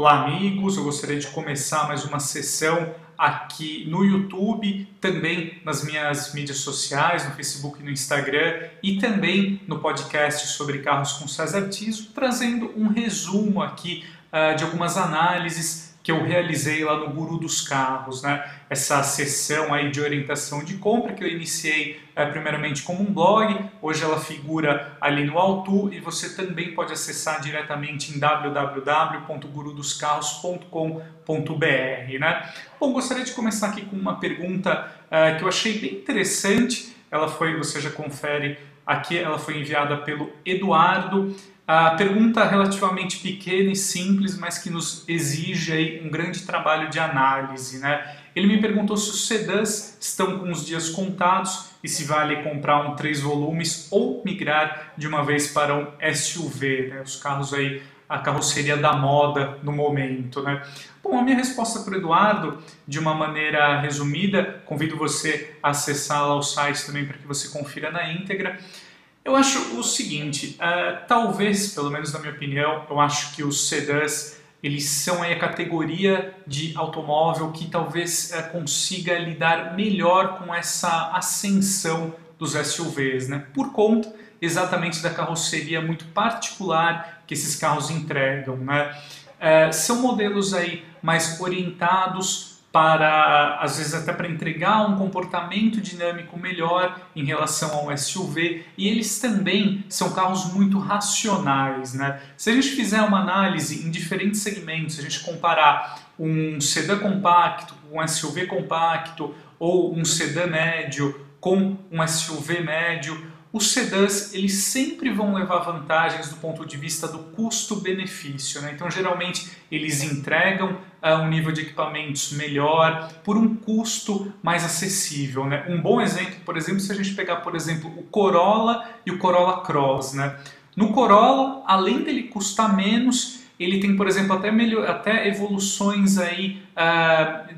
Olá, amigos. Eu gostaria de começar mais uma sessão aqui no YouTube, também nas minhas mídias sociais, no Facebook e no Instagram, e também no podcast sobre carros com César Tiso, trazendo um resumo aqui uh, de algumas análises que eu realizei lá no Guru dos Carros, né? Essa sessão aí de orientação de compra que eu iniciei é, primeiramente como um blog, hoje ela figura ali no Altu e você também pode acessar diretamente em www.gurudoscarros.com.br, né? Bom, gostaria de começar aqui com uma pergunta é, que eu achei bem interessante. Ela foi, você já confere aqui, ela foi enviada pelo Eduardo a pergunta relativamente pequena e simples, mas que nos exige aí um grande trabalho de análise. Né? Ele me perguntou se os sedãs estão com os dias contados e se vale comprar um três volumes ou migrar de uma vez para um SUV, né? os carros aí, a carroceria da moda no momento. Né? Bom, a minha resposta para o Eduardo, de uma maneira resumida, convido você a acessar lá o site também para que você confira na íntegra. Eu acho o seguinte, uh, talvez, pelo menos na minha opinião, eu acho que os sedãs eles são a categoria de automóvel que talvez uh, consiga lidar melhor com essa ascensão dos SUVs, né? Por conta exatamente da carroceria muito particular que esses carros entregam, né? Uh, são modelos aí mais orientados para, às vezes, até para entregar um comportamento dinâmico melhor em relação ao SUV, e eles também são carros muito racionais. Né? Se a gente fizer uma análise em diferentes segmentos, se a gente comparar um sedã compacto com um SUV compacto, ou um sedã médio com um SUV médio, os sedãs eles sempre vão levar vantagens do ponto de vista do custo-benefício. Né? Então, geralmente, eles entregam uh, um nível de equipamentos melhor por um custo mais acessível. Né? Um bom exemplo, por exemplo, se a gente pegar, por exemplo, o Corolla e o Corolla Cross. Né? No Corolla, além dele custar menos, ele tem, por exemplo, até, melhor, até evoluções aí,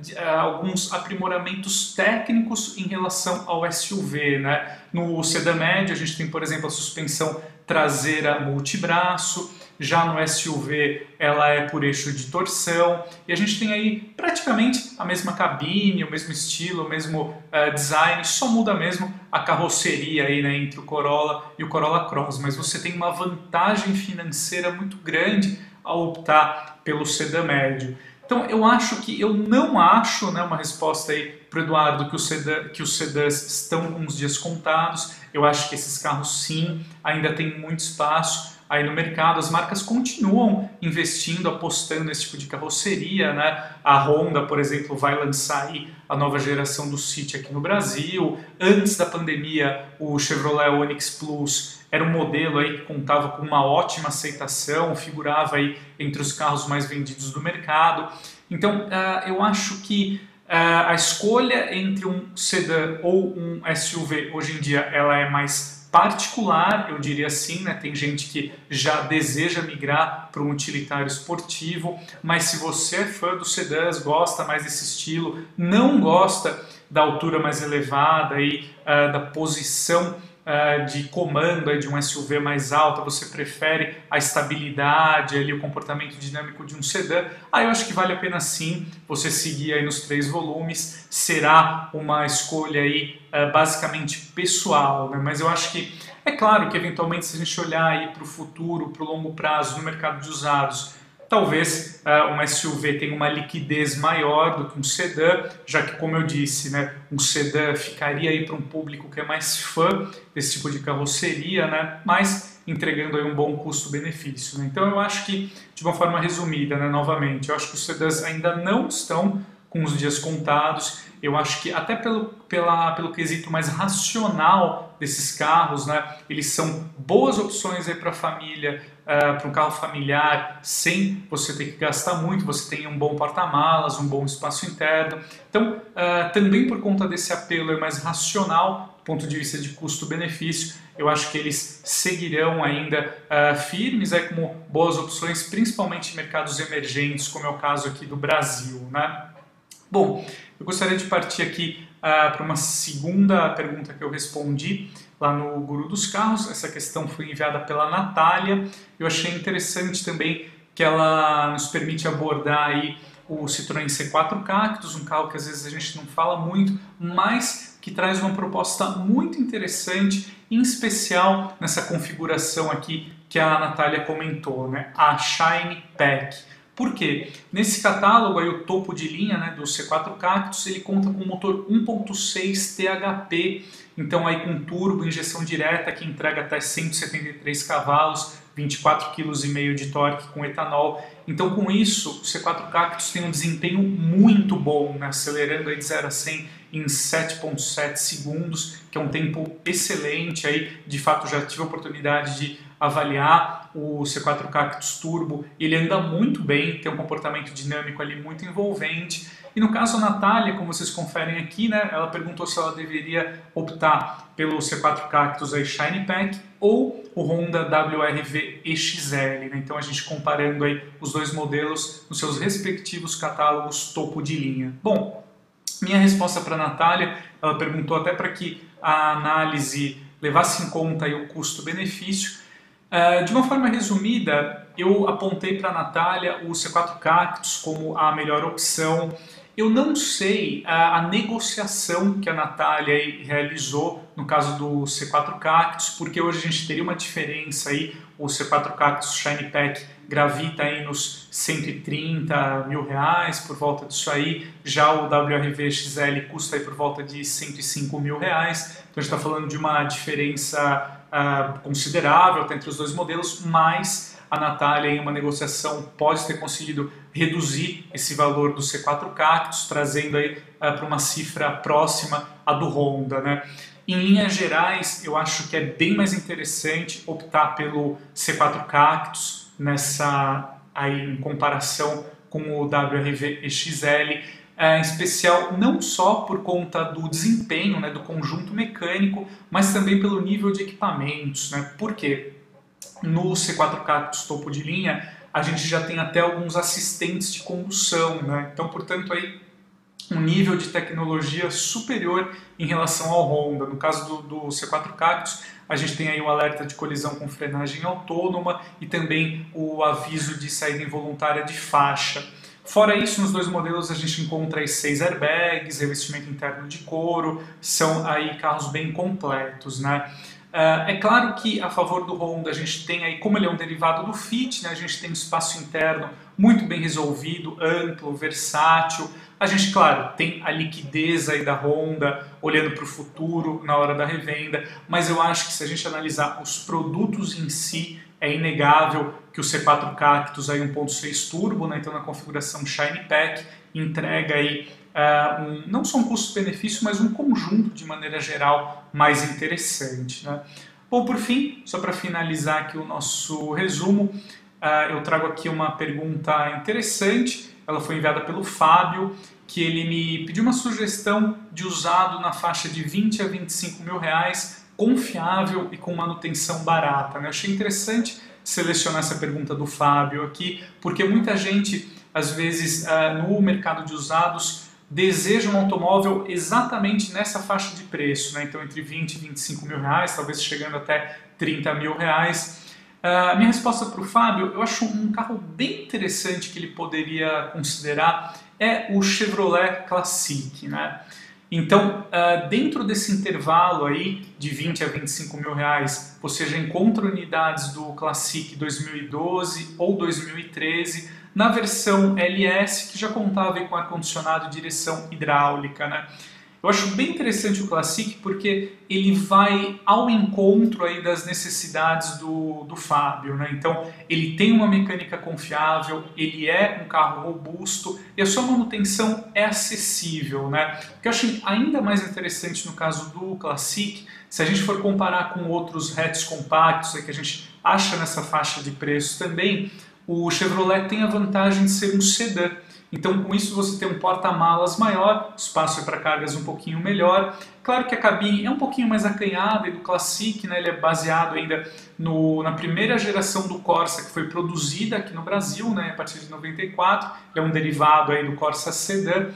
de, uh, alguns aprimoramentos técnicos em relação ao SUV, né? No sedã médio a gente tem, por exemplo, a suspensão traseira multibraço, já no SUV ela é por eixo de torção e a gente tem aí praticamente a mesma cabine, o mesmo estilo, o mesmo uh, design, só muda mesmo a carroceria aí né, entre o Corolla e o Corolla Cross, mas você tem uma vantagem financeira muito grande a optar pelo sedã médio. Então eu acho que eu não acho, né, uma resposta aí para o Eduardo que, o sedã, que os sedãs estão com os dias contados. Eu acho que esses carros sim ainda têm muito espaço aí no mercado. As marcas continuam investindo, apostando nesse tipo de carroceria, né? A Honda, por exemplo, vai lançar aí a nova geração do City aqui no Brasil. Antes da pandemia, o Chevrolet Onix Plus era um modelo aí que contava com uma ótima aceitação, figurava aí entre os carros mais vendidos do mercado. Então, uh, eu acho que uh, a escolha entre um sedã ou um SUV hoje em dia ela é mais particular, eu diria assim, né? Tem gente que já deseja migrar para um utilitário esportivo, mas se você é fã dos sedãs, gosta mais desse estilo, não gosta da altura mais elevada e uh, da posição uh, de comando de um SUV mais alta, você prefere a estabilidade, ali, o comportamento dinâmico de um sedã, aí eu acho que vale a pena sim você seguir aí nos três volumes, será uma escolha aí uh, basicamente pessoal, né? mas eu acho que é claro que eventualmente se a gente olhar aí para o futuro, para o longo prazo no mercado de usados, Talvez uh, um SUV tenha uma liquidez maior do que um sedã, já que, como eu disse, né, um sedã ficaria aí para um público que é mais fã desse tipo de carroceria, né, mas entregando aí um bom custo-benefício. Né? Então eu acho que, de uma forma resumida, né, novamente, eu acho que os sedãs ainda não estão com os dias contados. Eu acho que até pelo, pela, pelo quesito mais racional desses carros, né, eles são boas opções para a família, uh, para um carro familiar, sem você ter que gastar muito, você tem um bom porta-malas, um bom espaço interno. Então, uh, também por conta desse apelo mais racional, do ponto de vista de custo-benefício, eu acho que eles seguirão ainda uh, firmes aí como boas opções, principalmente em mercados emergentes, como é o caso aqui do Brasil. Né? Bom, eu gostaria de partir aqui para uma segunda pergunta que eu respondi lá no Guru dos Carros. Essa questão foi enviada pela Natália. Eu achei interessante também que ela nos permite abordar aí o Citroën C4 Cactus, um carro que às vezes a gente não fala muito, mas que traz uma proposta muito interessante, em especial nessa configuração aqui que a Natália comentou, né? a Shine Pack. Por quê? Nesse catálogo, aí, o topo de linha né, do C4 Cactus, ele conta com motor 1.6 THP, então aí com turbo, injeção direta, que entrega até 173 cavalos, 24,5 kg de torque com etanol. Então com isso, o C4 Cactus tem um desempenho muito bom, né, acelerando aí de 0 a 100 em 7.7 segundos, que é um tempo excelente aí, de fato já tive a oportunidade de avaliar o C4 Cactus Turbo, ele anda muito bem, tem um comportamento dinâmico ali muito envolvente. E no caso a Natália, como vocês conferem aqui, né, ela perguntou se ela deveria optar pelo C4 Cactus aí Shine Pack ou o Honda WRV EXL. Né? Então a gente comparando aí os dois modelos nos seus respectivos catálogos topo de linha. Bom, minha resposta para a Natália, ela perguntou até para que a análise levasse em conta o custo-benefício. Uh, de uma forma resumida, eu apontei para a Natália o C4 Cactus como a melhor opção. Eu não sei a, a negociação que a Natália realizou no caso do C4 Cactus, porque hoje a gente teria uma diferença aí, o C4 Cactus Shine Pack gravita aí nos 130 mil reais, por volta disso aí, já o WRV XL custa aí por volta de 105 mil reais, então a gente está falando de uma diferença uh, considerável entre os dois modelos, mas a Natália em uma negociação pode ter conseguido reduzir esse valor do C4 Cactus, trazendo aí uh, para uma cifra próxima à do Honda, né? Em linhas gerais, eu acho que é bem mais interessante optar pelo C4 Cactus nessa aí em comparação com o WRV XL, é, em especial não só por conta do desempenho, né, do conjunto mecânico, mas também pelo nível de equipamentos. Né? Por quê? No C4 Cactus topo de linha, a gente já tem até alguns assistentes de condução, né? então, portanto, aí um nível de tecnologia superior em relação ao Honda. No caso do, do, C4 Cactus, a gente tem aí o alerta de colisão com frenagem autônoma e também o aviso de saída involuntária de faixa. Fora isso, nos dois modelos a gente encontra aí seis airbags, revestimento interno de couro, são aí carros bem completos, né? Uh, é claro que a favor do Honda a gente tem aí, como ele é um derivado do Fit, né, a gente tem um espaço interno muito bem resolvido, amplo, versátil. A gente, claro, tem a liquidez aí da Honda olhando para o futuro na hora da revenda, mas eu acho que se a gente analisar os produtos em si, é inegável que o C4 Cactus aí 1.6 turbo, né, então na configuração Shine Pack, entrega aí um, não só um custo-benefício, mas um conjunto de maneira geral mais interessante. Né? Bom, por fim, só para finalizar aqui o nosso resumo, uh, eu trago aqui uma pergunta interessante, ela foi enviada pelo Fábio, que ele me pediu uma sugestão de usado na faixa de 20 a 25 mil reais, confiável e com manutenção barata. Né? Eu achei interessante selecionar essa pergunta do Fábio aqui, porque muita gente, às vezes, uh, no mercado de usados, deseja um automóvel exatamente nessa faixa de preço, né? então entre 20 e 25 mil reais, talvez chegando até 30 mil reais. Uh, minha resposta para o Fábio, eu acho um carro bem interessante que ele poderia considerar é o Chevrolet Classic. Né? Então, uh, dentro desse intervalo aí de 20 a 25 mil reais, você já encontra unidades do Classic 2012 ou 2013 na versão LS, que já contava com ar-condicionado e direção hidráulica. Né? Eu acho bem interessante o Classic porque ele vai ao encontro aí das necessidades do, do Fábio. Né? Então, ele tem uma mecânica confiável, ele é um carro robusto e a sua manutenção é acessível. Né? O que eu acho ainda mais interessante no caso do Classic, se a gente for comparar com outros hatches compactos aí que a gente acha nessa faixa de preço também, o Chevrolet tem a vantagem de ser um sedã. Então, com isso, você tem um porta-malas maior, espaço para cargas um pouquinho melhor. Claro que a cabine é um pouquinho mais acanhada e do Classic, né, ele é baseado ainda no, na primeira geração do Corsa que foi produzida aqui no Brasil, né, a partir de 94. Ele é um derivado aí do Corsa Sedan,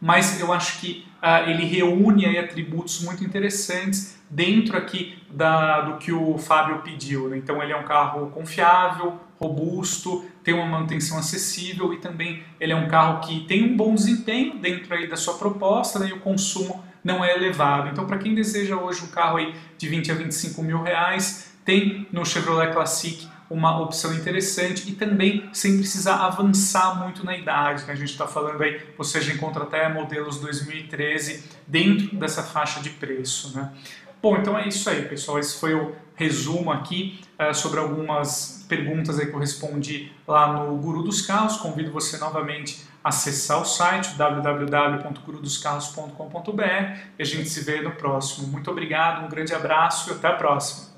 mas eu acho que uh, ele reúne aí atributos muito interessantes dentro aqui da, do que o Fábio pediu. Né? Então, ele é um carro confiável, robusto, tem uma manutenção acessível e também ele é um carro que tem um bom desempenho dentro aí da sua proposta né, e o consumo não é elevado. Então, para quem deseja hoje um carro aí de 20 a 25 mil reais, tem no Chevrolet Classic uma opção interessante e também sem precisar avançar muito na idade. Né? A gente está falando aí, você já encontra até modelos 2013 dentro dessa faixa de preço. Né? Bom, então é isso aí, pessoal. Esse foi o resumo aqui uh, sobre algumas perguntas que eu respondi lá no Guru dos Carros. Convido você novamente a acessar o site www.gurudoscarros.com.br e a gente se vê no próximo. Muito obrigado, um grande abraço e até a próxima.